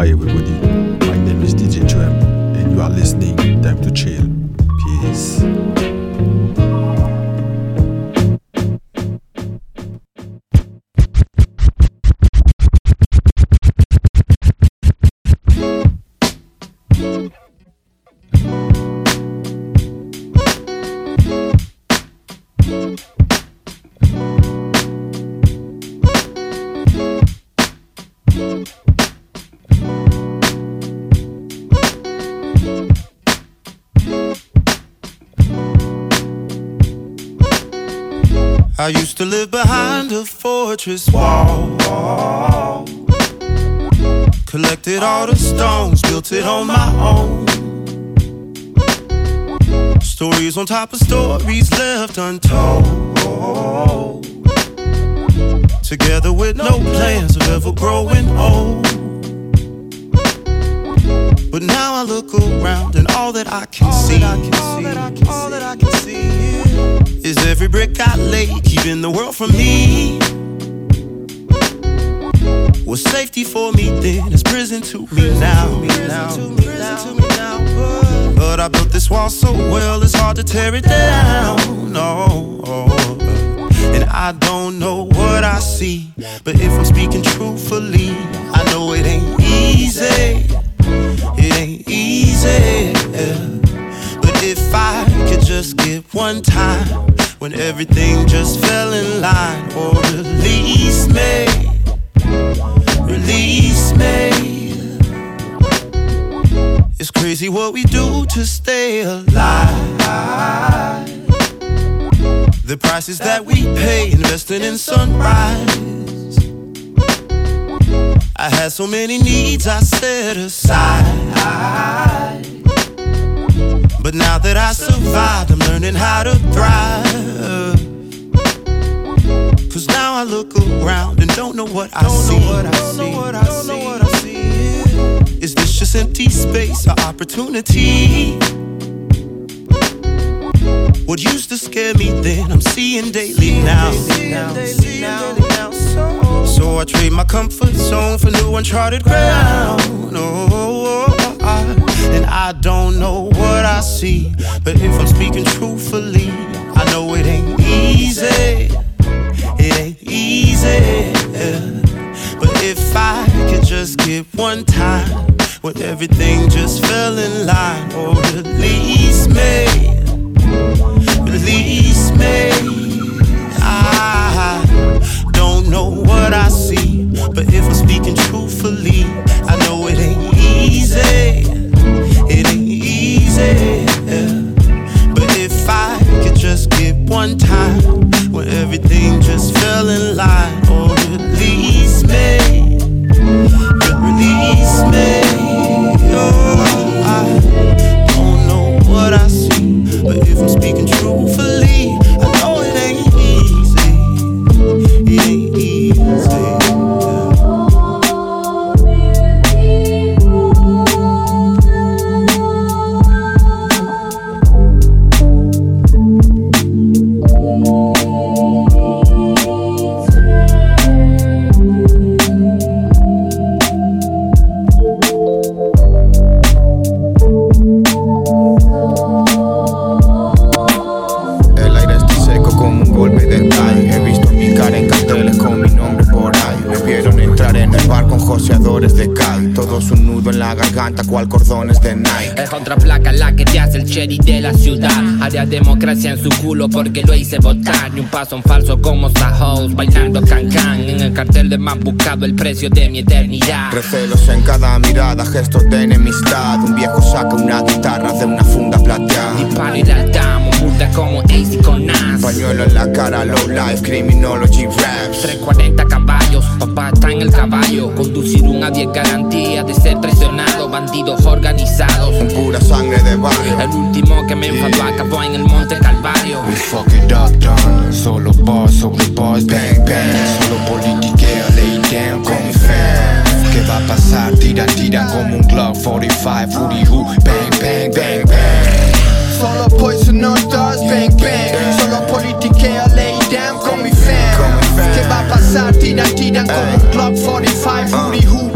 Hi everybody, my name is DJ Tram and you are listening Time to Chill. Peace. Fortress wall. Collected all the stones, built it on my own. Stories on top of stories left untold. Together with no plans of ever growing old. But now I look around and all that I can see, all that I can see, all that I can see is every brick I lay keeping the world from me. Was safety for me then, is prison to me now. But I built this wall so well, it's hard to tear it down. No, and I don't know what I see, but if I'm speaking truthfully, I know it ain't easy. It ain't easy. But if I could just get one time when everything just fell in line, or release me, release me. It's crazy what we do to stay alive. The prices that we pay investing in sunrise. I had so many needs I set aside. But now that I survived, I'm learning how to thrive. Cause now I look around and don't know what I see. Don't know what I see. what i see Is this just empty space or opportunity? What used to scare me then, I'm seeing daily now. So I trade my comfort zone for new uncharted ground. Oh, I, and I don't know what I see, but if I'm speaking truthfully, I know it ain't easy. But if I could just get one time when everything just fell in line, release me, release me. I don't know what I see, but if I'm speaking truthfully, I know it ain't easy. Cherry de la ciudad. Haría democracia en su culo porque lo hice votar. Ni un paso en falso como Sahos bailando can-can. En el cartel de más buscado el precio de mi eternidad. Recelos en cada mirada, gestos de enemistad. Un viejo saca una guitarra de una funda plateada. Disparo y damos como Ace con Nas. Pañuelo en la cara, low life, criminology raps. 340 caballos, papá está en el caballo. Conducir un a 10 garantía de ser traicionado. Bandidos organizados. Con pura sangre de barrio. El último que me enfadó acabó en el monte Calvario. We fuck it up, done. Solo bars sobre bars, bang, bang. Solo politiqueo, lay down con mi fam. ¿Qué va a pasar? Tiran, tiran como un Glock 45, Footy Who, bang, bang, bang, bang. Solo poison no doors, bang bang. Solo politicheia, lei damn come i fan. Che va a passare, tira tira come un Glock 45 Who the who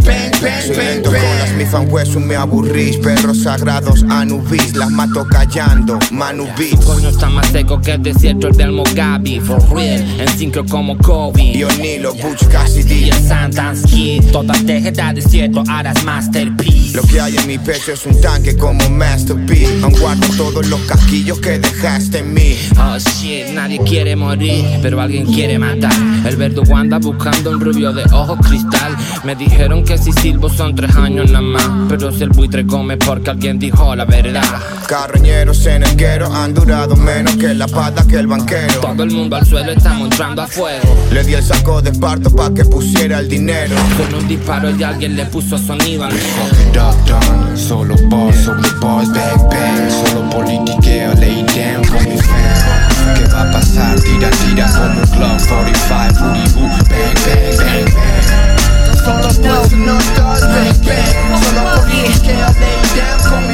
bang, bang, bang, bang. eso me aburrís. Perros sagrados Anubis, las mato callando, Manubis. Coño está más seco que el desierto del Mogabi, for real, en sincro como Kobe. Dionilo, Butch Cassidy. Y el Santansky, todas dejan desierto, harás masterpiece. Lo que hay en mi pecho es un tanque como Master P. Aún guardo todos los casquillos que dejaste en mí. Oh shit, nadie quiere morir, pero alguien quiere matar. El verdugo anda buscando un rubio de ojo cristal. Me dijeron que si silbo son tres años nada más. Pero si el buitre come porque alguien dijo la verdad. Carroñeros en el guero han durado menos que la pata que el banquero. Todo el mundo al suelo está entrando a fuego. Le di el saco de esparto pa' que pusiera el dinero. Con un disparo y alguien le puso sonido al Fucking duck down, solo bars sobre bars, bang bang. Solo politiqueo, lay down con mi fam. ¿Qué va a pasar? Tira, tira como un club 45, booty woo, bang bang bang bang. Solo bars no bang bang. Solo politiqueo, lay down con mi Don't think you gotta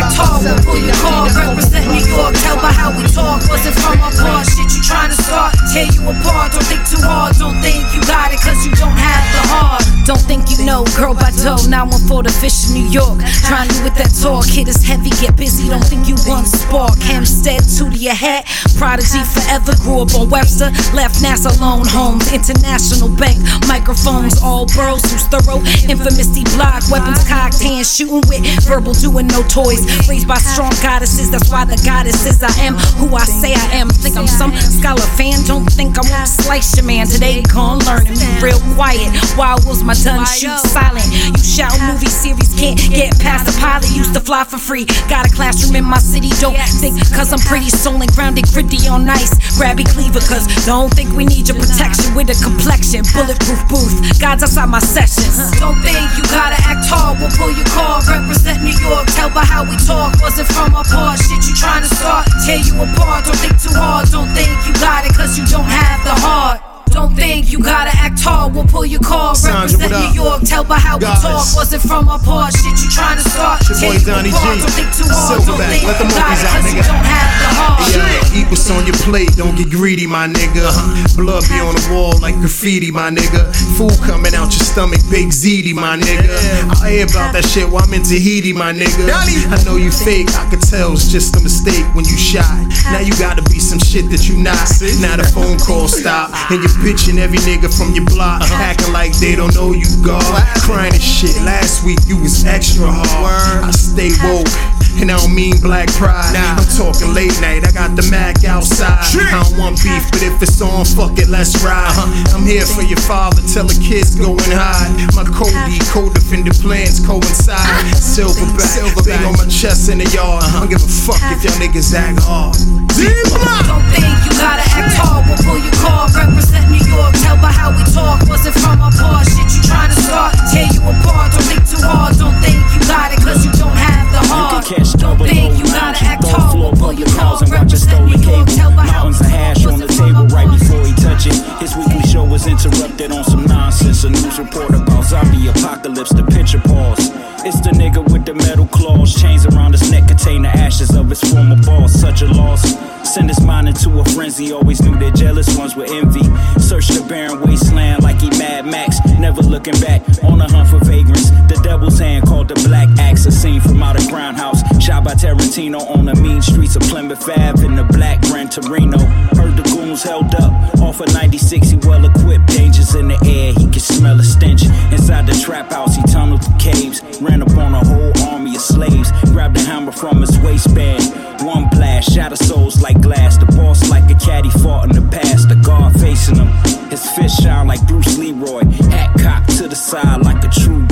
act tall when pull your call. Represent New York, tell by how we talk. Wasn't from a part, shit you trying to start. Tear you apart, don't think too hard. Don't think you got it, cause you don't have the heart. Don't think you know, girl by dough. Now I'm for the fish in New York. Trying you with that talk, hit is heavy, get busy. Don't think you want spark. Hempstead, two to your hat. Prodigy forever, grew up on Webster. Left NASA lone homes, international bank. Microphones, all bros who's thorough. Infamous D block, weapons cocked, hands shooting with verbal, doing no toys. Raised by strong goddesses, that's why the goddesses I am who I say I am. Think I'm some scholar fan, don't think I won't slice your man. Today, gon' learn and be real quiet. Wild was my done shoot silent. You shout movie series, can't get past the pilot. Used to fly for free. Got a classroom in my city, don't think cause I'm pretty soul and grounded, gritty on ice. Grabby cleaver, cause don't think we need your protection with a complexion. Bulletproof booth, God's outside my sessions. Don't think you gotta act tall, we'll pull your call. Represent New York, tell by how we talk. Wasn't from a part, shit you trying to start. Tear you apart, don't think too hard. Don't think you got it, cause you don't have the heart. Don't think you gotta act tall, we'll pull your call. Sandra, Represent New? York, tell by how we Goddess. talk. Wasn't from a part, shit you trying to start. Your Tear boy Donnie G. don't think too hard. Don't Silverback, think let the you got monkeys it, out, cause you nigga. don't have the heart. Yeah, eat what's on your plate, don't get greedy, my nigga. Blood be on the wall like graffiti, my nigga. Food coming out your stomach, big ziti, my nigga. I hear about that shit while I'm in Tahiti, my nigga. I know you fake, I could tell it's just a mistake when you shy. Now you gotta be some shit that you not. Now the phone call stop, and you're bitching every nigga from your block, uh-huh. acting like they don't know you God. Crying and shit. Last week you was extra hard. I stay woke. And I don't mean black pride. I'm talking late night. I got the Mac outside. I don't want beef, but if it's on, fuck it, let's ride. I'm here for your father. Tell the kids go and hide. My Cody, co-defended plans coincide. Silverback, big on my chest in the yard. I don't give a fuck if y'all niggas act hard. Don't think you gotta act hard we'll pull your call. Represent New York, tell by how we talk. Wasn't from a part, shit you trying to start. Tear you apart, don't think too hard. Don't think you got it, cause you don't have the heart. catch Don't double think you gotta act tall, floor pull your public and watch a Represent stolen cable. tell by how we Mountains of hash on the table right before he touch it. His weekly show was interrupted on some nonsense. A news report about zombie apocalypse. The picture pause. It's the nigga with the metal claws, chains around his neck contain the ashes of his former boss. Such a loss. Send his mind into a frenzy. Always knew that jealous ones were envy. Search the barren wasteland like he Mad Max. Never looking back on a hunt for vagrants. The devil's hand called the Black Axe. A scene from out of Grindhouse. Shot by Tarantino on the mean streets of Plymouth Ave in the black Gran Torino. Heard the goons held up off of 96. He well equipped. Dangers in the air. He could smell a stench. Inside the trap house, he tunneled the caves. Ran up on a whole army of slaves. Grabbed a hammer from his waistband. One blast, shatter souls like glass. The boss like a caddy fought in the past. The guard facing him. His fist shine like Bruce Leroy. Hat cocked to the side like a true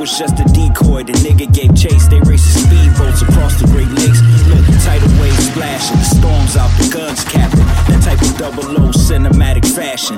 was just a decoy. The nigga gave chase. They racing speedboats across the Great Lakes. Look, tidal waves splashing. The storms out, the guns capping. That type of double O cinematic fashion.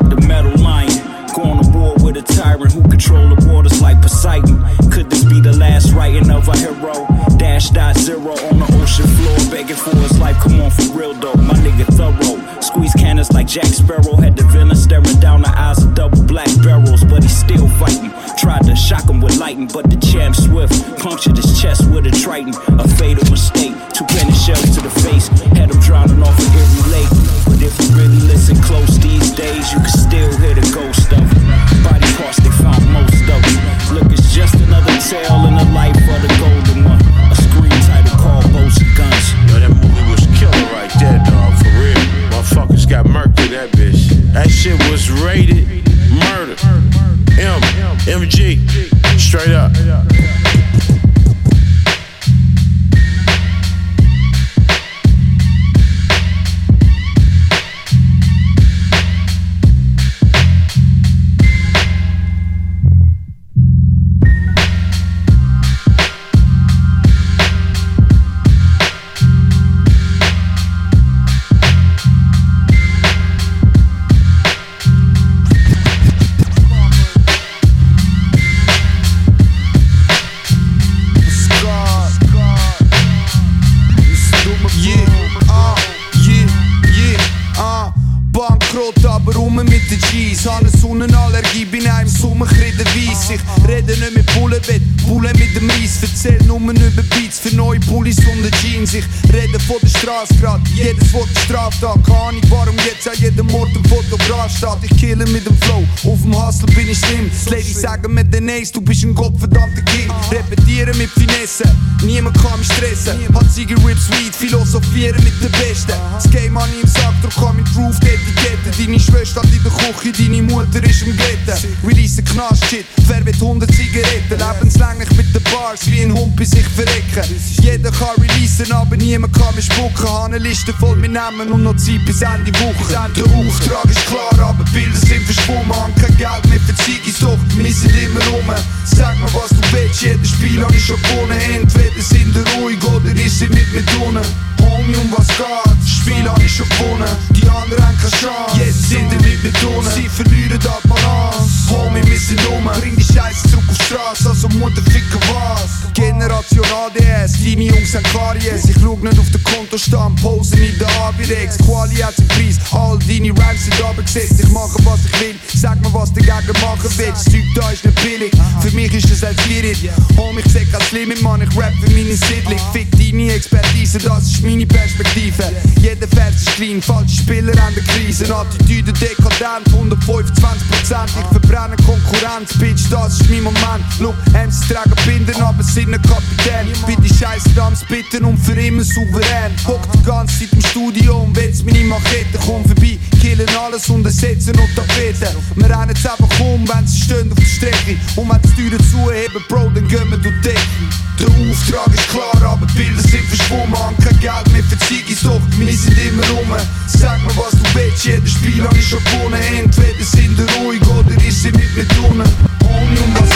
Weed, philosophieren mit den Besten. Das Game an ihm sagt, du komm mit Roof, Etikette. Deine Schwester hat in der Küche, deine Mutter ist im Ghetto. Release Knast-Shit, wer will 100 Zigaretten? Lebenslänglich mit den Bars, wie ein Hund bei sich verrecken. Jeder kann releasen, aber niemand kann mich spucken. Habe eine Liste voll mit Namen und noch Zeit bis Ende Woche. Der Auftrag ist klar, aber Bilder sind verschwommen. Haben kein Geld mehr für Ziegis, doch wir sind immer rum. Sag mir, was du willst, jedes Spiel habe ich schon gewonnen. Entweder sind wir ruhig oder ist sie mit mir drinnen. Homie, um was geht? Das Spiel habe ich schon gewonnen. Die anderen haben keine Chance. Jetzt sind wir mit mir drinnen. Sie verlieren die Balance. Homie, wir sind rum. Bring die Scheiße zurück auf die Straße, also Mutter ficken was. Generation ADS, deine Jungs haben Karies. Ich schau nicht auf den Kontostand, posen in der Avirex. Quali hat seinen Preis, all deine Rhymes sind abgesetzt. Ich mache was ich will, sag mir was dagegen machen willst. Das Zeug da ist nicht billig, für mich ist das ein Spirit. Homie, ich seh kein Limit, Mann, ich rap für meine Siedlung. Fick deine Expertise, das ist meine Perspektive. Jeder Vers ist klein, falsche Spieler an der Krise. Attitüde dekadent, 125%. Ich verbrenne Konkurrenz, Bitch, das ist mein Moment. Look, MC tragen Binden, aber sind ein Kapitän. Bin die Scheiße am Spitten und für immer souverän. Hock die ganze Zeit im Studio und wetz meine Machete. Komm vorbei, killen alles und ersetzen und Tapeten. Wir rennen jetzt einfach um, wenn sie stehen auf der Strecke. Und wenn die Türen zuheben, Bro, dann gehen wir durch Decke. Der Auftrag ist klar, aber die Bilder sind verschwommen. Kein Geld mehr für Ziggis, doch wir sind immer rum. Sag mir, was du willst, jedes Spiel habe ich schon gewonnen. Entweder sind wir ruhig oder ist sie mit mir drinnen.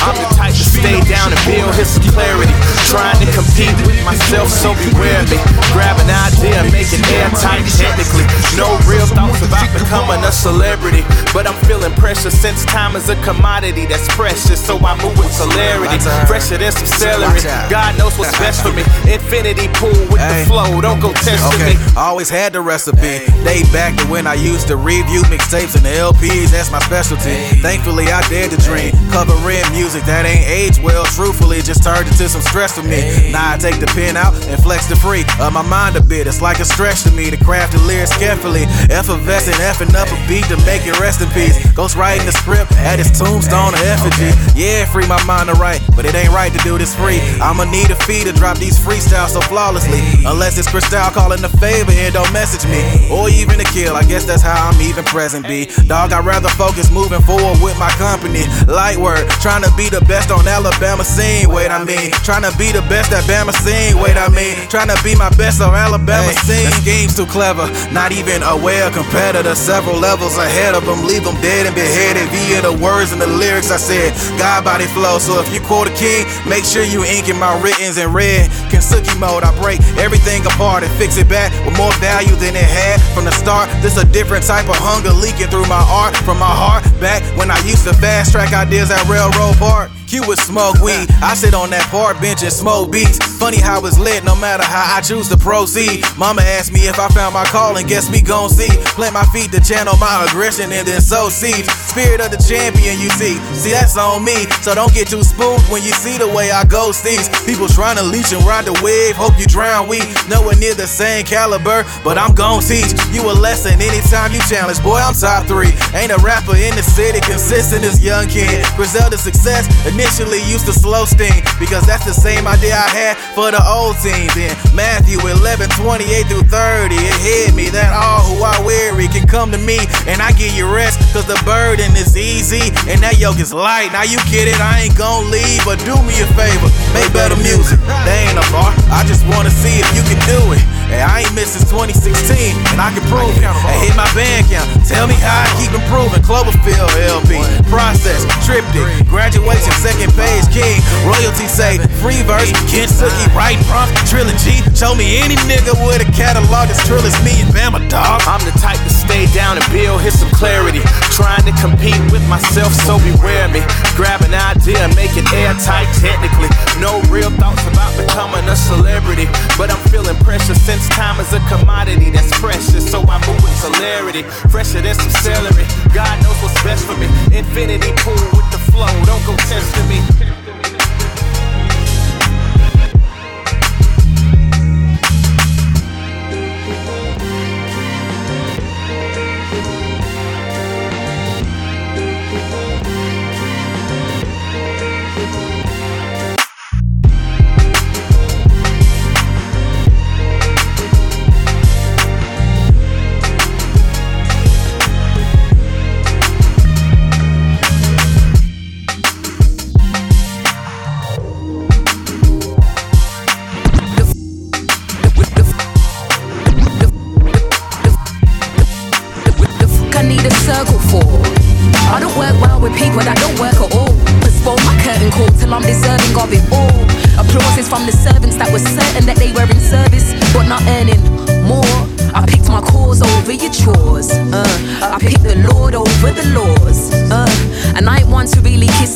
I'm the type to stay down and build his clarity. Trying to compete with myself, so beware me. Grab an idea, make it airtight technically. No real thoughts about becoming a celebrity. But I'm feeling pressure since time is a commodity that's precious. So I move with celerity. Fresher than some celery. God knows what's best for me. Infinity pool with the flow, don't go testing Okay, me. always had the recipe. Day back to when I used to review mixtapes and the LPs, that's my specialty. Thankfully, I dared to dream. Covering music that ain't aged well, truthfully, just turned into some stress for me. Now I take the pen out and flex the free of my mind a bit. It's like a stretch to me to craft the lyrics carefully. Effervescent, effing up a beat to make it rest in peace. Ghost writing the script at his tombstone or effigy. Yeah, free my mind to write, but it ain't right to do this free. I'ma need a fee to drop these freestyles so flawlessly. Unless it's Cristal calling a favor and don't message me. Or even a kill, I guess that's how I'm even present be. Dog, I'd rather focus moving forward with my company. Light word, trying to be the best on Alabama scene. Wait, I mean, trying to be the best at Bama scene. Wait, I mean, trying to be my best on Alabama scene. The scheme's too clever, not even aware competitor. Several levels ahead of them, leave them dead and beheaded via the words and the lyrics I said. God body flow, so if you quote a king, make sure you inking my writtens in red. Kintsugi mode, I break everything apart and fix it back with more value than it had from the start. This a different type of hunger leaking through my art from my heart back when I used to fast track ideas at Railroad Park. Q would smoke weed. I sit on that park bench and smoke beats. Funny how it's lit, no matter how I choose to proceed. Mama asked me if I found my calling, guess we gon' see. Plant my feet to channel my aggression and then sow seeds. Spirit of the champion, you see. See, that's on me. So don't get too spooked when you see the way I go these People trying to leech and ride the wave. Hope you drown. We nowhere near the same caliber, but I'm gon' teach you a lesson anytime you challenge. Boy, I'm top three. Ain't a rapper in the city consistent as young kid. Griselda success initially used to slow steam because that's the same idea I had for the old teams. In Matthew 11, 28 through 30, it hit me that all who are weary can come to me and I give you rest. Cause the burden is easy and that yoke is light. Now you get it, I ain't gon' leave, but do me a favor, make better music. They ain't a bar, I just wanna see if you can do it. Hey, I ain't missed since 2016, and I can prove it. Hey, hit my band count, tell me how I keep improving. Cloverfield LP, process, triptych, graduation, second page, king. Royalty say, free verse, Kentucky, right prompt, trilogy. Show me any nigga with a catalog as trill as me and Bama, dog. I'm the type to stay down and build, hit some clarity. Trying to compete with myself, so beware me. Grab an idea, make it airtight technically. No real thoughts about becoming a celebrity. But I'm feeling pressure since time is a commodity that's precious. So I move with celerity, fresher than some celery. God knows what's best for me. Infinity pool with the flow, don't go testing me.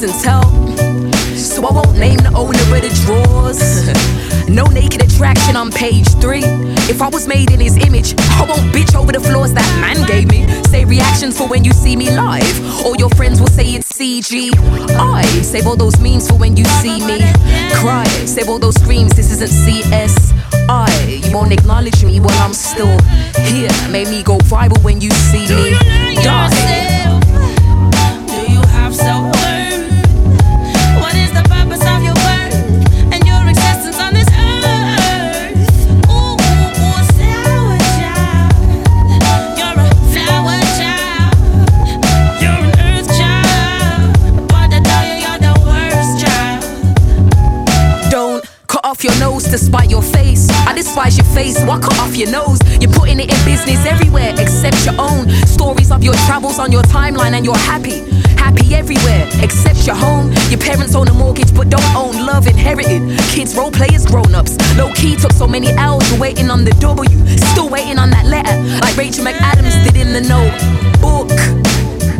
And tell. So I won't name the owner of the drawers. no naked attraction on page three. If I was made in his image, I won't bitch over the flaws that man gave me. Say reactions for when you see me live. All your friends will say it's CG. I save all those memes for when you see me cry. Save all those screams, this isn't CS. I, you won't acknowledge me while I'm still here. Made me go viral when you see me die. Your nose. You're putting it in business everywhere except your own. Stories of your travels on your timeline, and you're happy. Happy everywhere except your home. Your parents own a mortgage but don't own love inherited. Kids, role players, grown ups. Low key took so many L's, you're waiting on the W. Still waiting on that letter, like Rachel McAdams did in the notebook.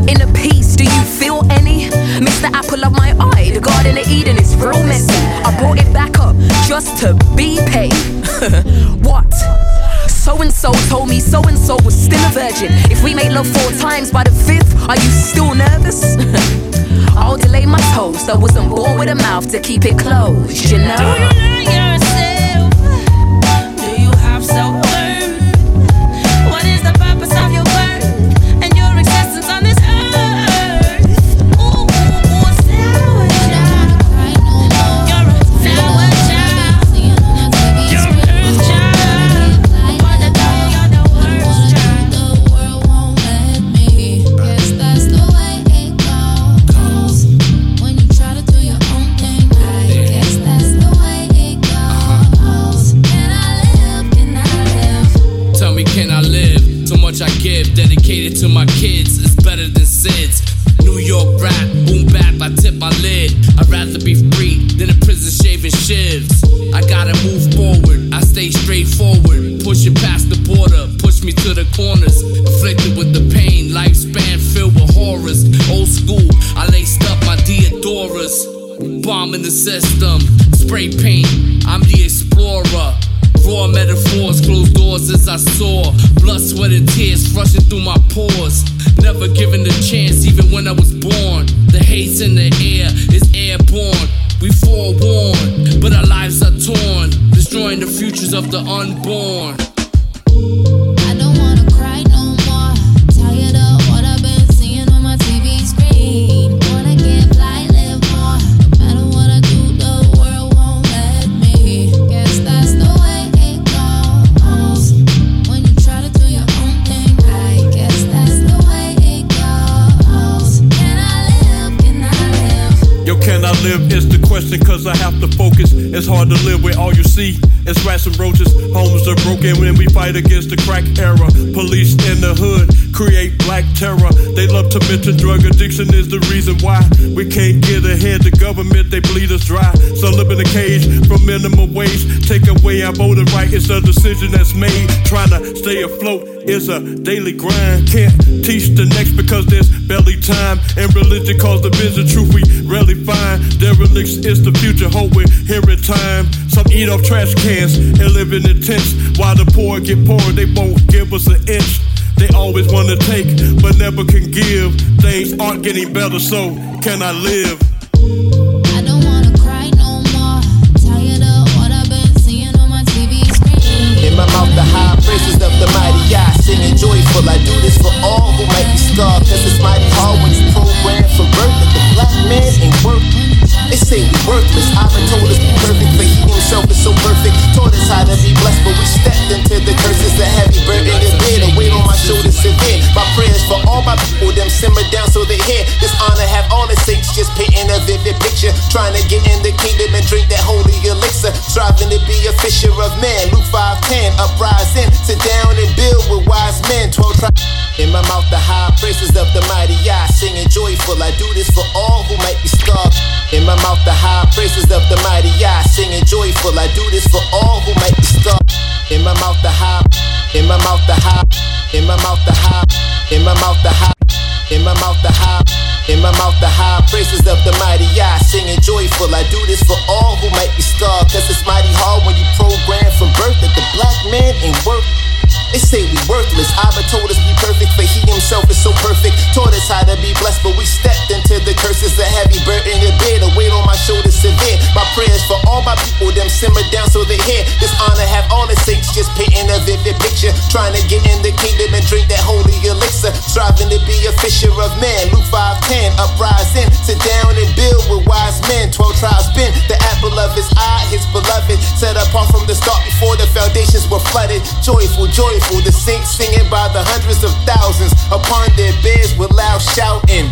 In a piece, do you feel any? Mr. Apple of my eye, the Garden of Eden is real messy. I brought it back up just to be paid. what? So and so told me so and so was still a virgin. If we made love four times by the fifth, are you still nervous? I'll delay my toes. I wasn't born with a mouth to keep it closed, you know. Dedicated to my kids. It's better than SIDS. New York rap, boom bap, I tip my lid. I'd rather be free than in prison shaving shivs. I gotta move forward, I stay straightforward. Pushing past the border, push me to the corners. Afflicted with the pain, lifespan filled with horrors. Old school, I laced up my Diadoras. Bombing the system, spray paint, I'm the explorer. Raw metaphors, closed doors as I saw. Sweat, and tears rushing through my pores. Never given a chance, even when I was born. The hate's in the air, is airborne. We forewarned, but our lives are torn. Destroying the futures of the unborn. See. It's rats and roaches. Homes are broken when we fight against the crack era. Police in the hood create black terror. They love to mention drug addiction is the reason why we can't get ahead. The government, they bleed us dry. Some live in a cage from minimum wage. Take away our voting right. It's a decision that's made. Trying to stay afloat is a daily grind. Can't teach the next because there's barely time. And religion calls the vision. Truth we rarely find. Derelicts is the future. Hope we're here in time. Some eat off trash cans and live in the tents. While the poor get poorer, they won't give us an inch. They always wanna take, but never can give. Things aren't getting better, so can I live? Don't wanna cry no more. Tired of what I've been seeing on my TV screen. In my mouth, the high praises of the mighty I singing joyful. I do this for all who might be scarred, cause it's mighty hard when you program for birth that the black man ain't worth. They say we worthless. I've been told be perfect, but he himself is so perfect. Taught us how to be blessed, but we stepped into the curses. A heavy burden is there, the weight on my shoulders severe. My prayers for all my people, them simmer down so they hear. This honor have all its sakes, just painting a vivid picture. Trying to get in the kingdom and drink that holy elixir. Striving to be a fisher of men. Luke 5:10, uprising, sit down and build with wise men. 12 tribes. In my mouth, the high praises of the mighty I singing joyful. I do this for all who might be scarred. In my mouth, the high praises of the mighty I singing joyful. I do this for all who might be scarred. In my mouth, the high. In my mouth, the high. In my mouth, the high. In my mouth, the high. In my mouth, the high. In my mouth, the high praises of the mighty I singing joyful. I do this for all who might be scarred. Cause it's mighty hard when you program from birth that the black man ain't worth. They say we worthless. Abba told us be perfect, for he himself is so perfect. Taught us how to be blessed, but we stepped into the curses. A heavy burden to bear, the weight on my shoulders severe. My prayers for all my people, them simmer down so they hear. This honor have all its sakes, just painting a vivid picture. Trying to get in the kingdom and drink that holy elixir. Striving to be a fisher of men. Luke 5:10, uprising, sit down and build with wise men. Twelve tribes been the apple of his eye, his beloved. Set apart from the start before the foundations were flooded. Joyful, joyful. The saints singing by the hundreds of thousands upon their beds with loud shouting.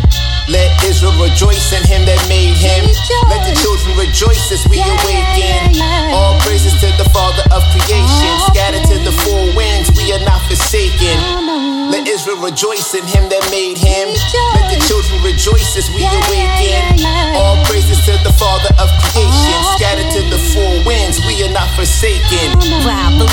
Let Israel rejoice in him that made him. Let the children rejoice as we awaken. All praises to the Father of creation. Scattered to the four winds, we are not forsaken. Let Israel rejoice in him that made him. Let the children rejoice as we awaken. All praises to the Father of creation. Scattered to the four winds, we are not forsaken.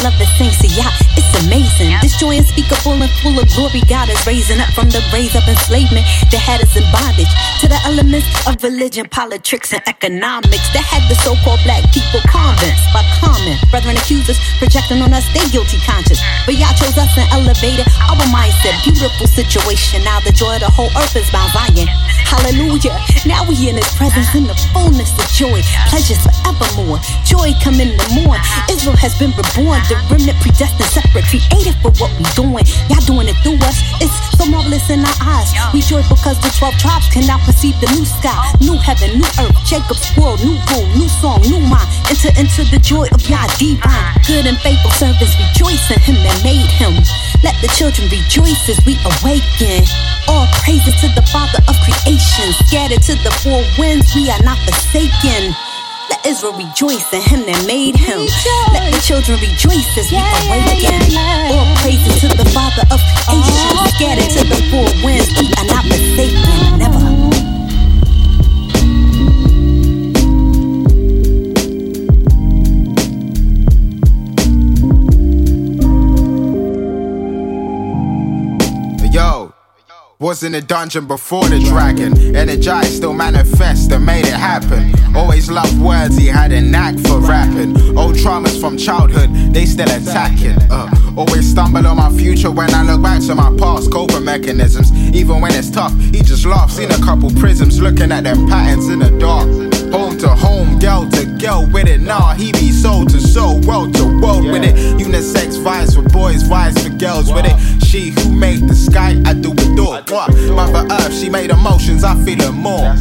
Wow, beloved saints, yeah, it's amazing. This joy unspeakable and full of glory. God is raising up from the raise of enslavement that had us in bondage to the elements of religion, politics, and economics that had the so-called black people convinced by common brethren accusers projecting on us their guilty conscience. But y'all chose us and elevated our mindset. Beautiful situation. Now the joy of the whole earth is Mount Zion. Hallelujah. Now we in His presence in the fullness of joy. Pleasures forevermore. Joy come in the morn. Israel has been reborn. The remnant predestined, separate, created for what we doing. Y'all doing it through us. It's so marvelous in our eyes. We joy because the 12 tribes can now perceive the new sky, new heaven, new earth. Jacob's world, new rule, new song, new mind. Enter into the joy of Yah divine. Good and faithful servants rejoice in Him that made Him. Let the children rejoice as we awaken. All praises to the Father of creation. Scattered to the four winds, we are not forsaken. Let Israel rejoice in him that made him. Let the children rejoice as we awaken. All praises to the Father of creation. Oh. Scattered to the four winds, we are not forsaken. Never. Was in the dungeon before the dragon. Energized, still manifest and made it happen. Always loved words, he had a knack for rapping. Old traumas from childhood, they still attacking. Uh, always stumble on my future when I look back to my past coping mechanisms. Even when it's tough, he just laughs. Seen a couple prisms looking at them patterns in the dark. Home to home, girl to girl with it. Nah, he be soul to soul, world to world with it. Unisex vibes for boys, vibes for girls with it. She who made the sky, I do adore. What? Mother Earth, she made emotions, I feel it more.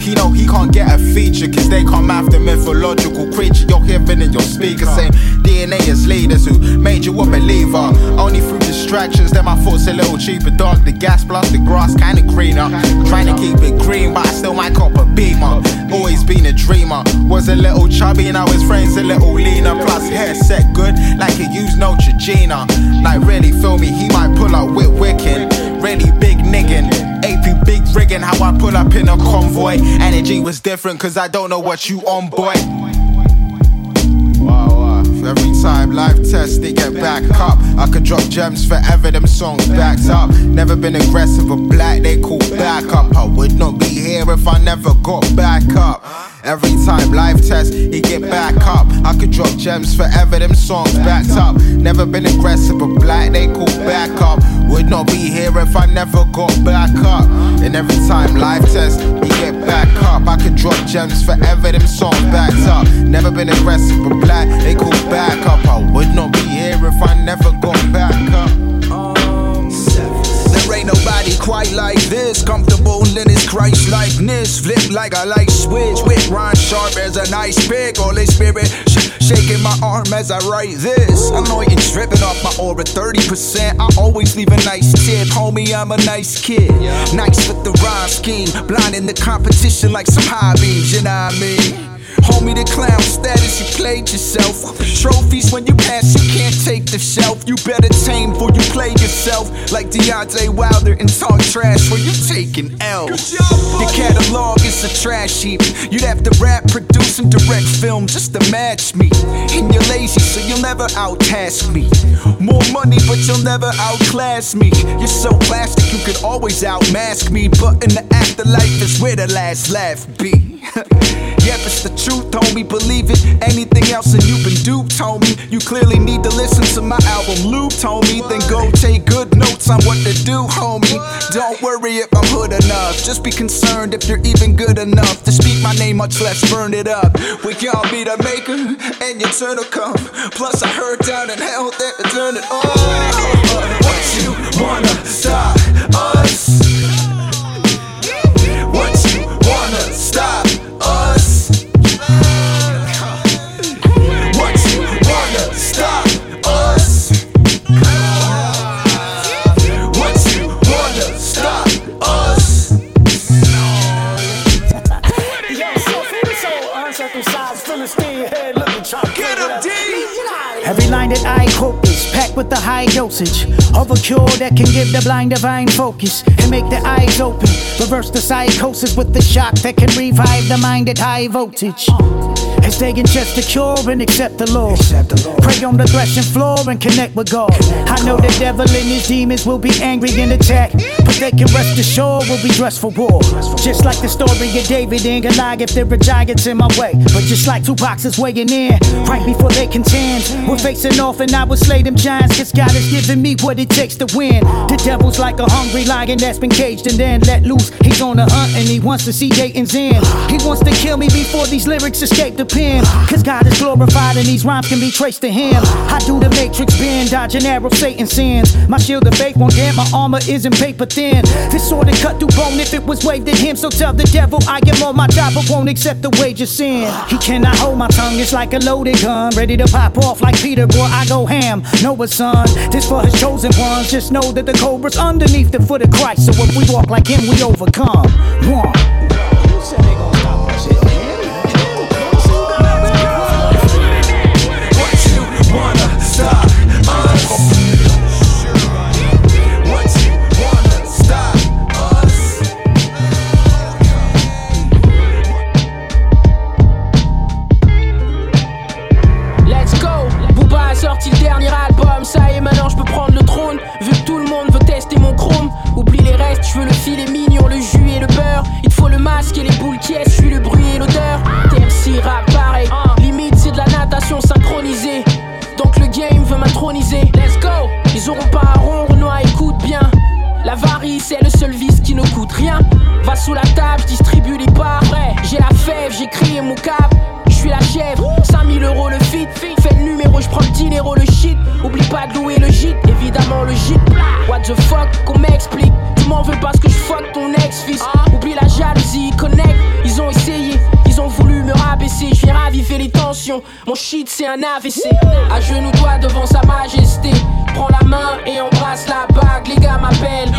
He He know he can't get a feature, cause they math the mythological creature you're hearing in your speakers. Same DNA as leaders who made you a believer. Only through distractions, then my thoughts a little cheaper. Dark, the gas plus the grass kinda greener. Trying to keep it green, but I still might cop a beamer. Always been a dreamer. Was a little chubby, now his frame's a little leaner. Plus hair set good, like he used no Neutrogena. Like really feel me, he might pull up with wicking. Really big niggin'. AP big rigging, how I pull up in a convoy. Energy was different, cause I don't know what you on, boy. Every time life test, they get back up. I could drop gems forever, them songs backed up. Never been aggressive or black, they call back up. I would not be here if I never got back up. Every time live test, he get back up. I could drop gems forever, them songs backed up. Never been aggressive but black, they call back up. Would not be here if I never got back up. And every time live test, he get back up. I could drop gems forever, them songs backed up. Never been aggressive but black, they call back up. I would not be here if I never got back up. Um, there ain't nobody quite like this. Comfortable Christ likeness. Flip like a light switch. With rhyme sharp as a nice pick. Holy Spirit sh- shaking my arm as I write this. Annoying tripping off my aura 30%. I always leave a nice tip. Homie, I'm a nice kid. Nice with the rhyme scheme. Blind in the competition like some high beams, you know what I mean? Homie, the clown status, you played yourself. Trophies when you pass, you can't take the shelf. You better tame before you play yourself. Like Deontay Wilder and talk trash when you taking L's. Your catalog is a trash heap. You'd have to rap, produce, and direct film just to match me. And you're lazy, so you'll never outtask me. More money, but you'll never outclass me. You're so plastic, you could always outmask me. But in the afterlife is where the last laugh be. the truth, homie, believe it. Anything else and you've been duped, homie. You clearly need to listen to my album, looped, homie. Then go take good notes on what to do, homie. Don't worry if I'm hood enough. Just be concerned if you're even good enough to speak my name, much less burn it up. We can't be the maker, and your turn will come. Plus, I heard down in hell that turn it on. What you wanna stop us? Line that I quote is packed with the high dosage of a cure that can give the blind divine focus and make the eyes open. Reverse the psychosis with the shock that can revive the mind at high voltage. As they ingest the cure and accept the law. Pray on the threshing floor and connect with God. I know the devil and his demons will be angry and attack, but they can rest assured we'll be dressed for war. Just like the story of David and Goliath, if there are giants in my way. But just like two boxes weighing in, right before they contend, we're facing off and I will slay them giants. Cause God has given me what it takes to win. The devil's like a hungry lion that's been caged and then let loose. He's on the hunt and he wants to see Dayton's end. He wants to kill me before these lyrics escape the pen. Cause God is glorified and these rhymes can be traced to him. I do the matrix bend, dodging arrow Satan sins. My shield of faith won't dent, my armor isn't paper thin. This sword would cut through bone if it was waved at him. So tell the devil I am on my job but won't accept the wage of sin. He cannot hold my tongue, it's like a loaded gun. Ready to pop off like Peter, boy, I go ham. Noah's son, this for his chosen ones. Just know that the cobra's underneath the foot of Christ. So if we walk like him, we overcome. One. C'est un AVC. À genoux toi devant sa majesté. Prends la main et embrasse la bague, les gars m'appellent.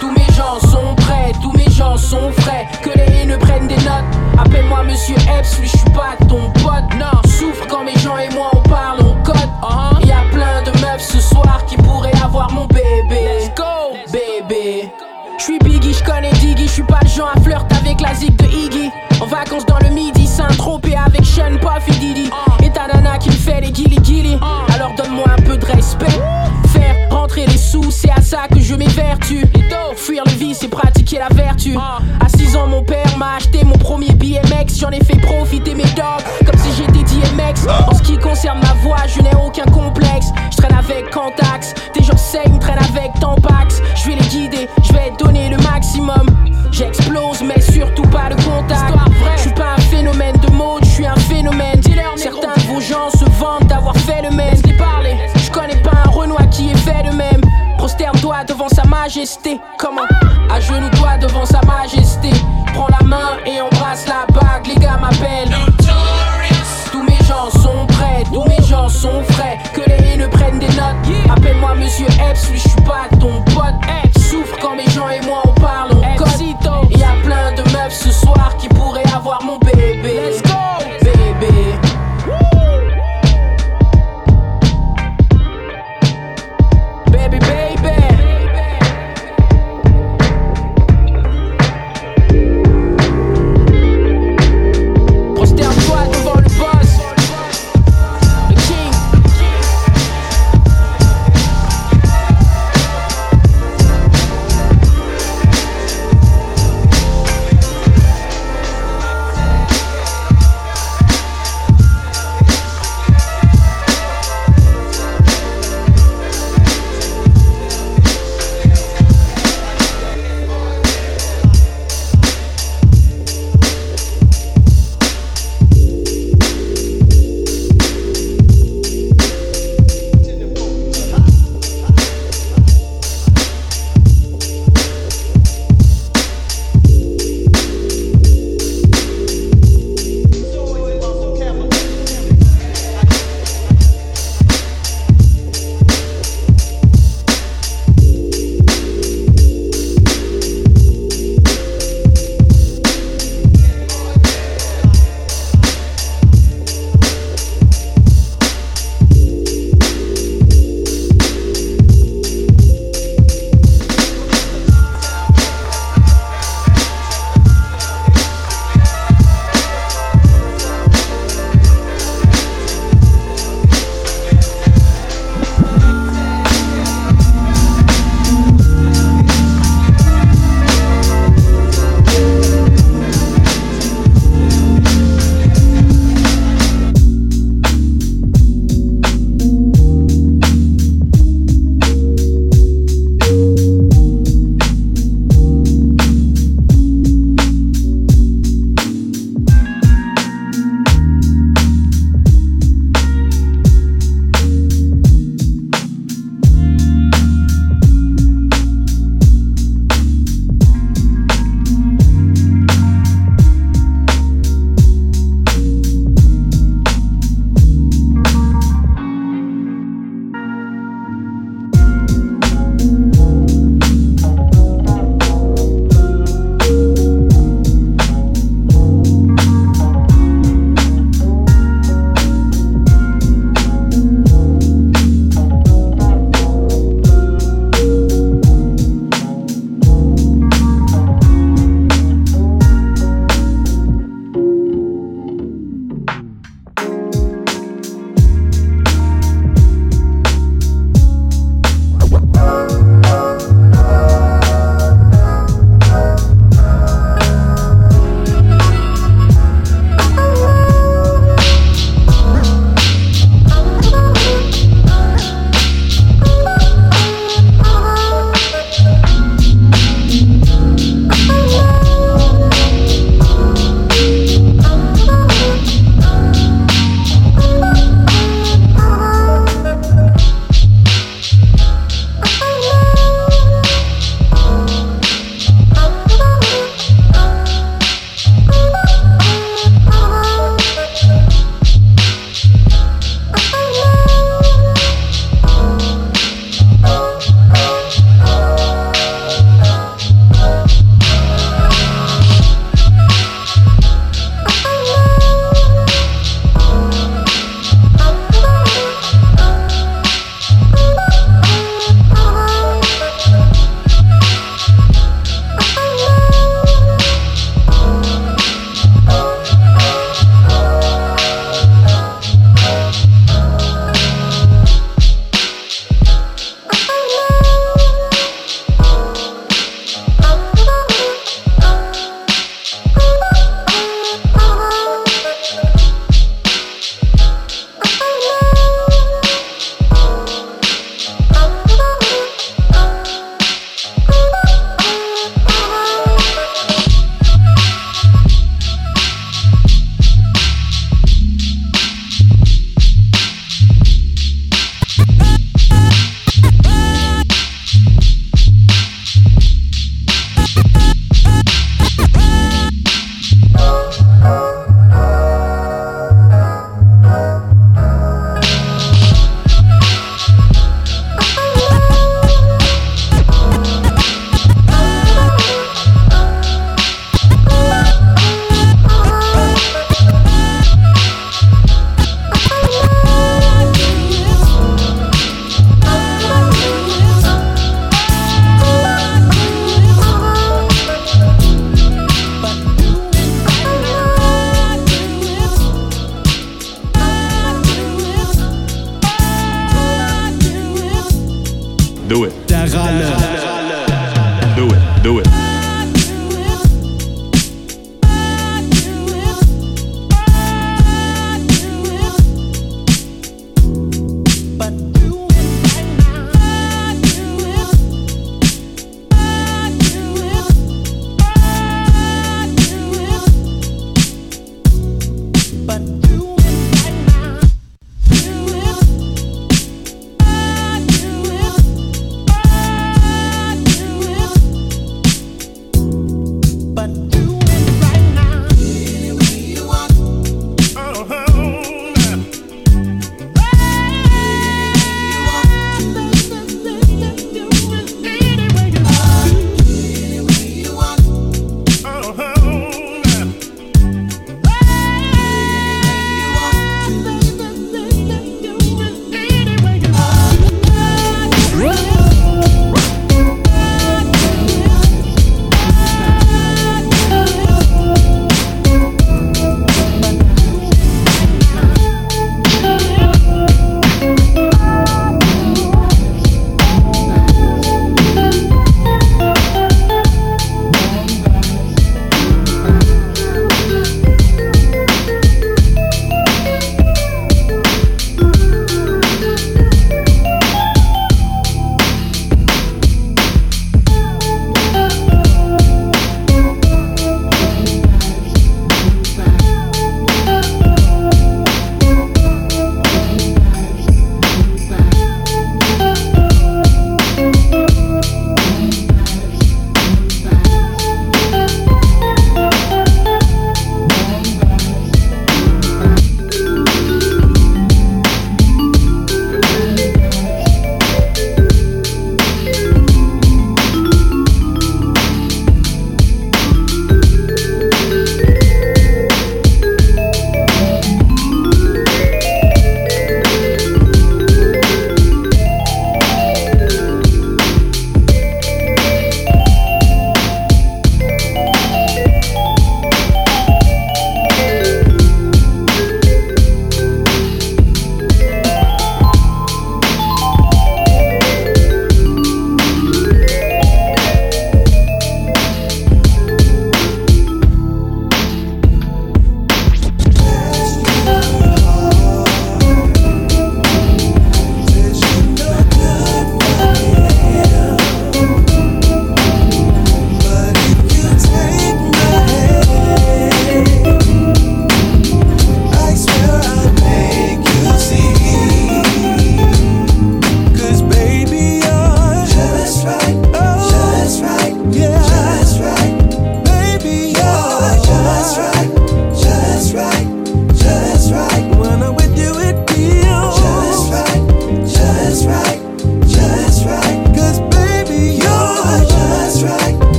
Tous mes gens sont prêts, tous mes gens sont frais. Que les haineux prennent des notes. Appelle-moi Monsieur Epps, lui je suis pas ton pote. Non, souffre quand mes gens et moi on parle, on code. Uh-huh. Y a plein de meufs ce soir qui pourraient avoir mon bébé. Go, bébé. J'suis Biggie, j'connais Diggy, j'suis pas le genre à flirt avec la zig de Iggy. En vacances dans le midi, Saint-Tropez avec Sean, Puff et Didi. Et ta nana qui me fait les guili guili. Alors donne-moi un peu de respect. Faire rentrer les sous, c'est à ça que je m'évertue. Fuir le vice et pratiquer la vertu. À 6 ans, mon père m'a acheté mon premier BMX. J'en ai fait profiter mes dogs comme si j'étais DMX. En ce qui concerne ma voix, je n'ai aucun complexe. Je traîne avec Cantax, des gens saignent, traînent avec Tampax. Je vais les guider, je vais donner le maximum. J'explose, mais surtout pas de contact. Majesté. Comment? À genoux toi devant sa majesté. Prends la main et embrasse la bague. Les gars m'appellent. Tous mes gens sont prêts, tous mes gens sont frais. Que les haineux prennent des notes. Appelle-moi Monsieur Epps, lui je suis pas ton pote.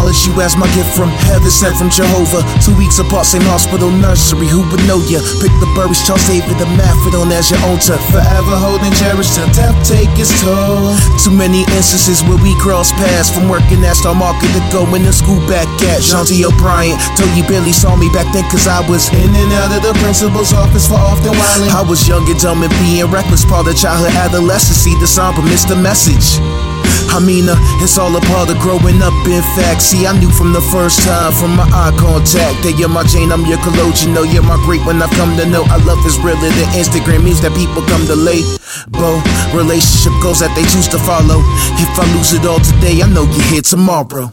Acknowledge you as my gift from heaven sent from Jehovah. Two weeks apart, same hospital nursery. Who would know ya? Pick the Burris, Charles David, the Maffordon as your own to forever hold and cherish till death take its toll. Too many instances where we cross paths from working at Star Market to going to school back at Shanti O'Brien. Told you barely saw me back then cause I was in and out of the principal's office for often whiling. I was young and dumb and being reckless, part of childhood adolescence. See the but missed the message. I mean, uh, it's all a part of growing up, in fact. See, I knew from the first time, from my eye contact, that you're my Jane, I'm your collodion. No, you're my great when I've come to know I love is realer than Instagram means that people come to late. Bo, relationship goals that they choose to follow. If I lose it all today, I know you're here tomorrow.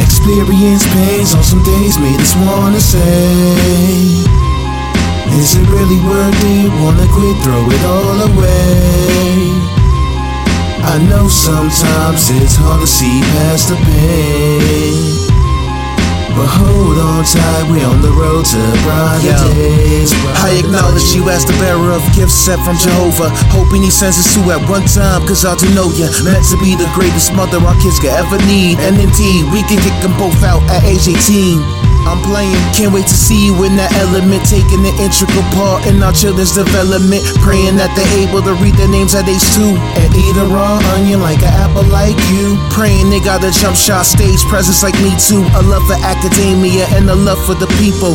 Experience pains on some days made us wanna say. Is it really worth it? Wanna quit, throw it all away. I know sometimes it's hard to see past the pain. But hold on tight, we're on the road to brighter days. I acknowledge you as the bearer of gifts sent from Jehovah. Hoping he sends us to at one time, cause I do know ya. Meant to be the greatest mother our kids could ever need. And indeed, we can kick them both out at age 18. I'm playing, can't wait to see you in that element, taking an integral part in our children's development. Praying that they're able to read their names at age two and eat a raw onion like an apple like you. Praying they got a jump shot stage presence like me too. A love for academia and a love for the people.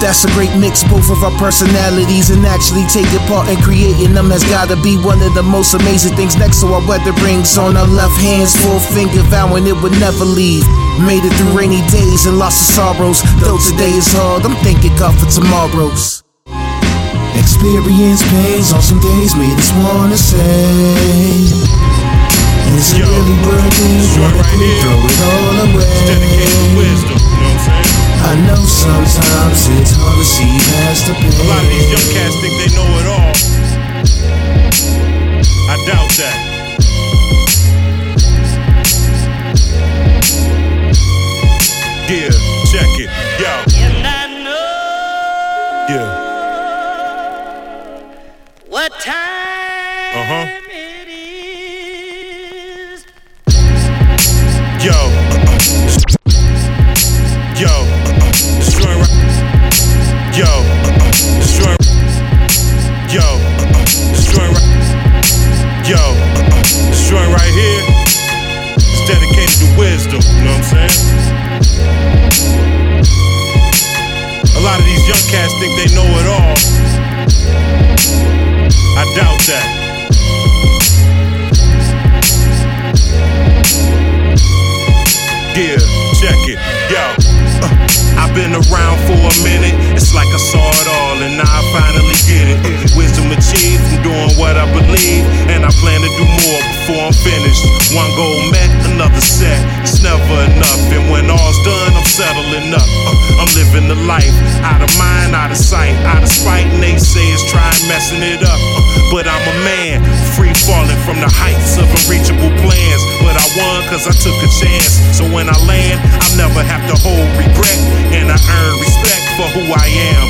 That's a great mix, both of our personalities, and actually taking part in creating them has gotta be one of the most amazing things. Next to our weather rings on our left hands, full finger vowing it would never leave. Made it through rainy days and lots of sorrows. Though today is hard, I'm thanking God for tomorrows. Experience pains on some days made us wanna say. Is it really worth it? Wanna quit, throw it all away. I know sometimes it's hard to see past the pain. A lot of these young cats think they know it all. I doubt that. Yeah, check it, yo. Yeah. What time Uh huh. Saying? A lot of these young cats think they know it all. I doubt that. Yeah, check it. Yo, uh, I've been around for a minute. It's like I saw it all, and now I finally get it. Wisdom achieved from doing what I believe, and I plan to do more before I'm finished. One goal met, another set. It's never enough, and when all's done, I'm settling up. Uh, I'm living the life out of mind, out of sight, out of spite. And they say it's trying messing it up, uh, but I'm a man, free falling from the heights of unreachable plans. But I won cause I took a chance. So when I land, I never have to hold regret. And I earn respect for who I am.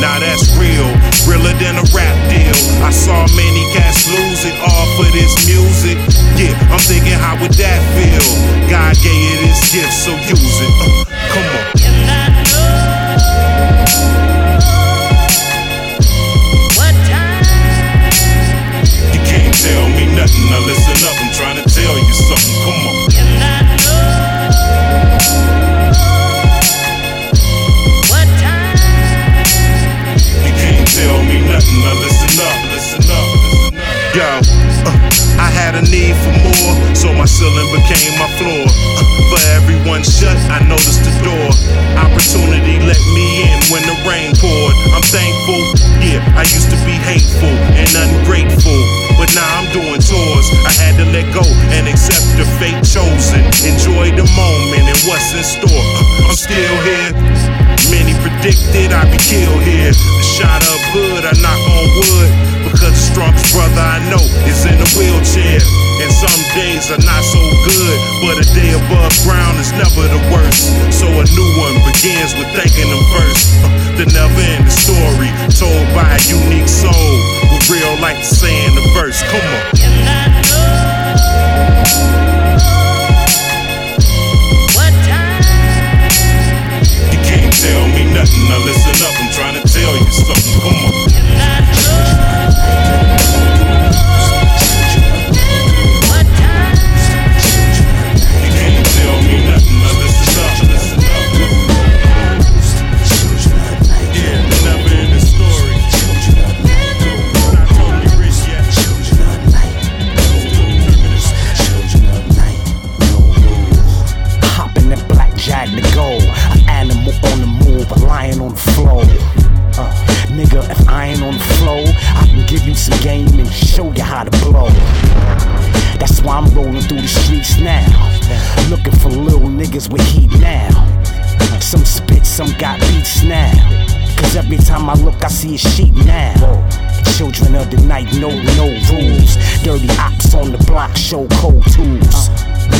Now that's real, realer than a rap deal. I saw many cats lose it all for this music. Yeah, I'm thinking, how would that feel? God gave you this gift, so use it. Uh, come on. Looking for little niggas with heat now. Some spit, some got beats now. Cause every time I look, I see a sheep now. Children of the night, no, no rules. Dirty ops on the block, show cold tools.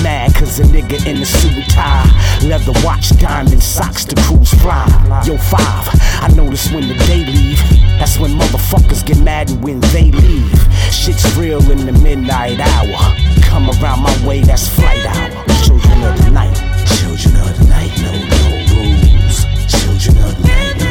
Mad cause a nigga in a suit tie. Leather watch, diamond socks, the crews fly. Yo, five, I notice when the day leave. That's when motherfuckers get mad and when they leave. Shit's real in the midnight hour. Come around my way, that's flight hour. Children of the night. Children of the night, no, no rules. Children of the night,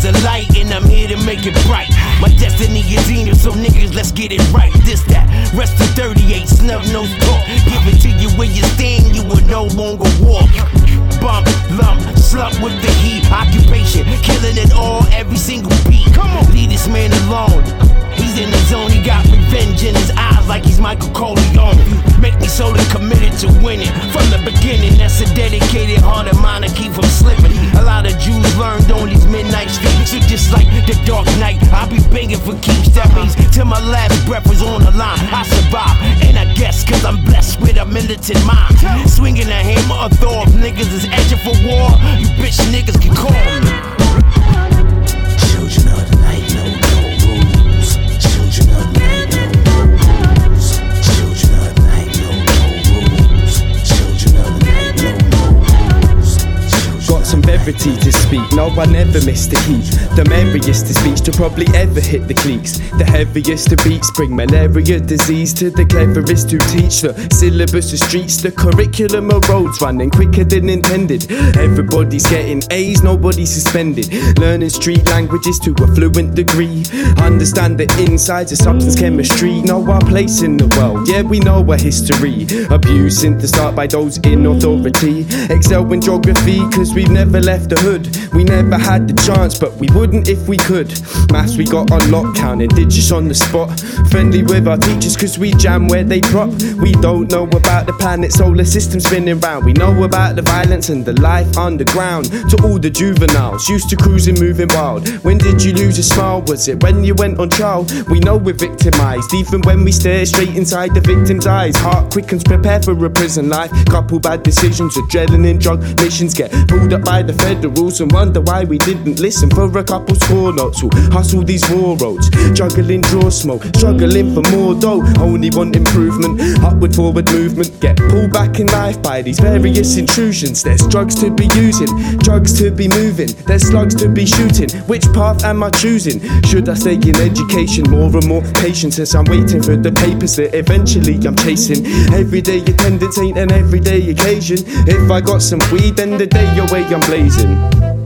there's a light, and I'm here to make it bright. My destiny is Enoch, so niggas, let's get it right. This, that, rest of 38, snub nose talk. Give it to you where you stand, you will no longer walk. Bump, lump, slump with the heat, occupation, killing it all, every single beat. Come on, leave this man alone. He's in the zone, he got revenge in his eyes like he's Michael Corleone. Make me solely committed to winning from the beginning. That's a dedicated heart of mine to keep from slipping. A lot of Jews learned on these midnight streets. So just like the dark night, I'll be banging for keeps. That means till my last breath was on the line. I survive, and I guess cause I'm blessed with a militant mind. Swinging a hammer, a throw if niggas is edging for war. You bitch niggas can call me. Children of the night, some verity to speak, no I never miss the heat. The merriest of speech to probably ever hit the cliques The heaviest of beats bring malaria disease To the cleverest who teach the syllabus of streets. The curriculum of roads running quicker than intended. Everybody's getting A's, nobody's suspended. Learning street languages to a fluent degree. Understand the insides of substance chemistry. Know our place in the world, yeah we know our history. Abuse the start by those in authority. Excel in geography cause we've never left the hood. We never had the chance but we wouldn't if we could. Maths we got on lock, counting digits on the spot. Friendly with our teachers cause we jam where they drop. We don't know about the planet solar system spinning round. We know about the violence and the life underground. To all the juveniles used to cruising moving wild. When did you lose a smile? Was it when you went on trial? We know we're victimized even when we stare straight inside the victim's eyes. Heart quickens prepare for a prison life. Couple bad decisions, adrenaline drug missions Get pulled up by the federals and wonder why we didn't listen For a couple score notes. Who hustle these war roads Juggling draw smoke, struggling for more dough. Only want improvement, upward forward movement. Get pulled back in life by these various intrusions. There's drugs to be using, drugs to be moving. There's slugs to be shooting, which path am I choosing? Should I stay in education, more and more patience As I'm waiting for the papers that eventually I'm chasing. Everyday attendance ain't an everyday occasion. If I got some weed then the day away I'm blazing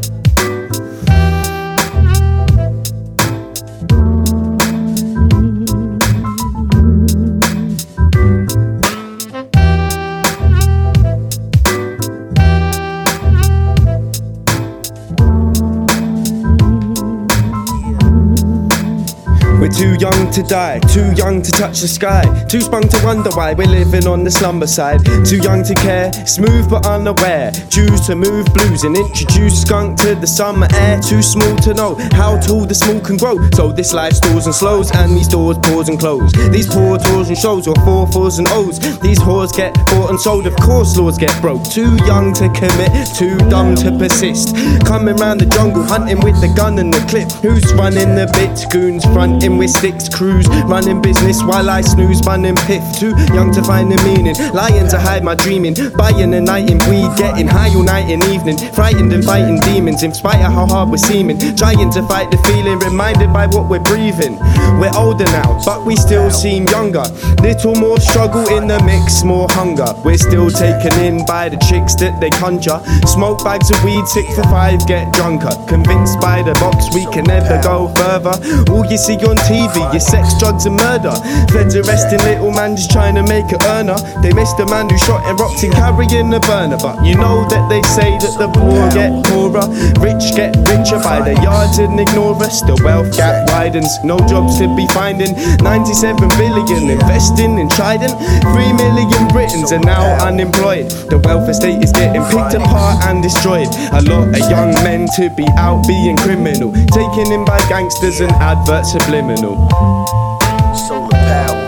too young to die, too young to touch the sky, too sprung to wonder why we're living on the slumber side, too young to care, smooth but unaware, choose to move blues and introduce skunk to the summer air, too small to know how tall the small can grow. So this life stalls and slows, and these doors pause and close. These poor tours and shows are four fours and O's. These whores get bought and sold, of course laws get broke. Too young to commit, too dumb to persist. Coming round the jungle, hunting with the gun and the clip. Who's running the bits? Goons fronting with sticks, crews running business while I snooze, bunning piff. Too young to find the meaning, lying to hide my dreaming. Buying a night in weed, getting high all night and evening. Frightened and fighting demons, in spite of how hard we're seeming. Trying to fight the feeling, reminded by what we're breathing. We're older now, but we still seem younger. Little more struggle in the mix, more hunger. We're still taken in by the chicks that they conjure. Smoke bags of weed, six for five, get drunker. Convinced by the box, we can never go further. All you see on TV TV is sex, drugs, and murder. Feds arresting little man just trying to make a earner. They missed the man who shot and rocked in carrying a burner. But you know that they say that the poor get poorer, rich get richer by the yards and ignore us. The wealth gap widens, no jobs to be finding. 97 billion investing in Trident. 3 million Britons are now unemployed. The welfare state is getting picked apart and destroyed. A lot of young men to be out being criminal, taken in by gangsters and adverts subliminal. Solar power.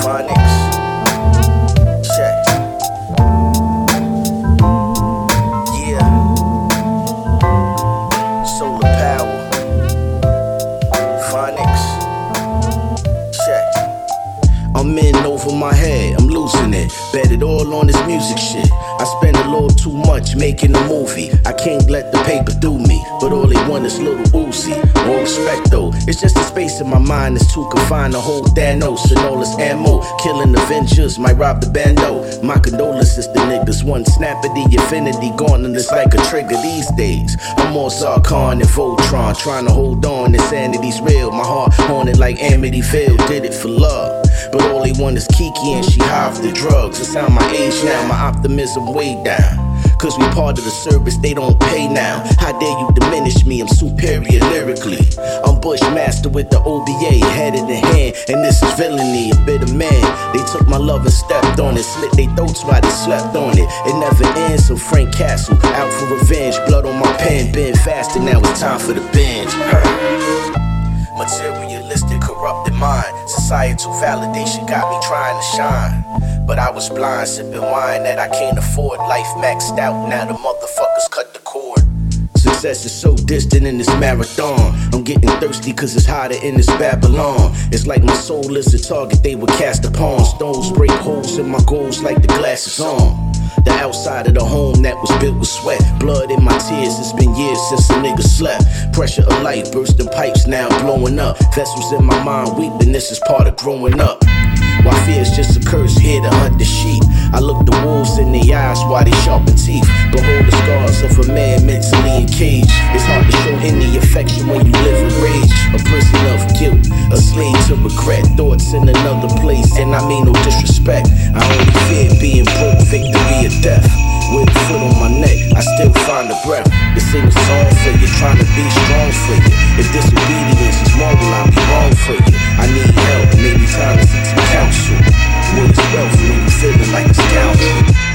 Phonics. Check. Yeah. Solar power. Phonics. Check. I'm in over my head, I'm losing it. Bet it all on this music shit. Too much making a movie. I can't let the paper do me, but all they want is little Uzi. More respect though, it's just the space in my mind that's too confined to hold Thanos and all his ammo. Killing Avengers might rob the bando. My condolences to niggas. One snap of the infinity gauntlet is like a trigger these days. I'm more Zarkon and Voltron, trying to hold on. Insanity's real. My heart haunted like Amityville. Did it for love. But all they want is Kiki and she high the drugs. It's how my age now, my optimism way down. Cause we part of the service, they don't pay now. How dare you diminish me? I'm superior lyrically. I'm Bushmaster with the OBA, head in the hand. And this is villainy, a bitter man. They took my love and stepped on it, slit their throats while they slept on it. It never ends, so Frank Castle, out for revenge. Blood on my pen, been faster, now it's time for the binge. Materialistic, corrupted mind. Societal validation got me trying to shine. But I was blind, sipping wine that I can't afford. Life maxed out, now the motherfuckers cut the cord. Success is so distant in this marathon. I'm getting thirsty cause it's hotter in this Babylon. It's like my soul is a target they would cast upon. Stones break holes in my goals like the glass is on. The outside of the home that was built with sweat. Blood in my tears, it's been years since a nigga slept. Pressure of life, bursting pipes now blowing up. Vessels in my mind weeping, this is part of growing up. Why fear's just a curse here to hunt the sheep. I look the wolves in the eyes while they sharpen teeth. Behold the scars of a man mentally encaged. It's hard to show any affection when you live in rage. A prisoner of guilt, a slave to regret. Thoughts in another place, and I mean no disrespect. I only fear being broke, victory or death. With a foot on my neck, I still find a breath. To sing a song for you, trying to be strong for you. If disobedience is moral, I'll be wrong for you. I need help, maybe time to seek some counsel. What is wealth when you feeling like a scoundrel?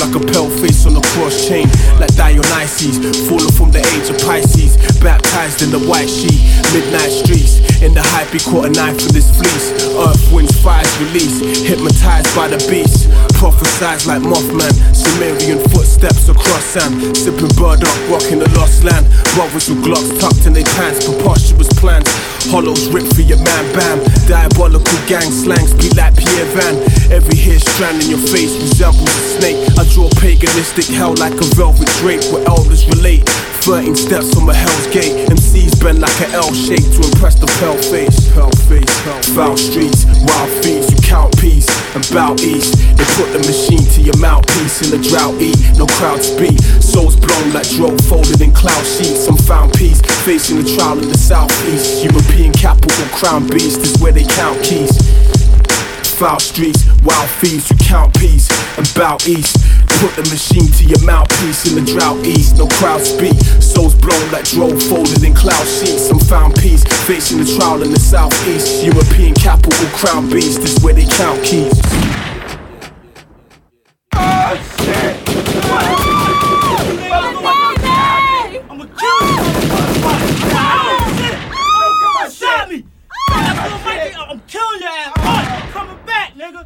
Like a pale face on a cross chain. Like Dionysus, falling from the age of Pisces. Baptized in the white sheet, midnight streets. In the hype, he caught a knife in his fleece. Earth, winds, fires release. Hypnotized by the beast. Prophesized like Mothman. Sumerian footsteps across sand. Sipping up, rocking the lost land. Brothers with glocks tucked in their pants. Preposterous plans. Hollows ripped for your man, bam. Diabolical gang slangs be like Pierre Van. Every hair strand in your face resembles a snake. I draw paganistic hell like a velvet drape where elders relate. 13 steps from a hell's gate. MCs bend like an L shape to impress the pale face. Pale face, foul streets, wild feet. You count peace and bow east. They put the machine to your mouthpiece in a drought eat. No crowd speak. Souls blown like drove folded in cloud sheets. Some found peace facing the trial in the southeast. European capital, crown beast is where they count keys. Foul streets, wild thieves, you count peace and bow east. Put the machine to your mouthpiece in the drought east. No crowd speak, souls blown like drove folded in cloud sheets. Some found peace facing the trial in the southeast. European capital, crown beast is where they count keys. I'ma kill you! I'm killing your ass! I'm coming back, nigga!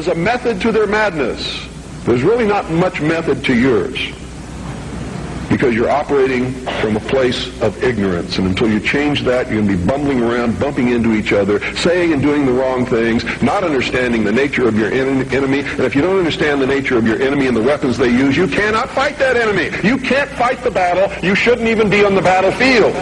There's a method to their madness. There's really not much method to yours. Because you're operating from a place of ignorance. And until you change that, you're going to be bumbling around, bumping into each other, saying and doing the wrong things, not understanding the nature of your en- enemy. And if you don't understand the nature of your enemy and the weapons they use, you cannot fight that enemy. You can't fight the battle. You shouldn't even be on the battlefield.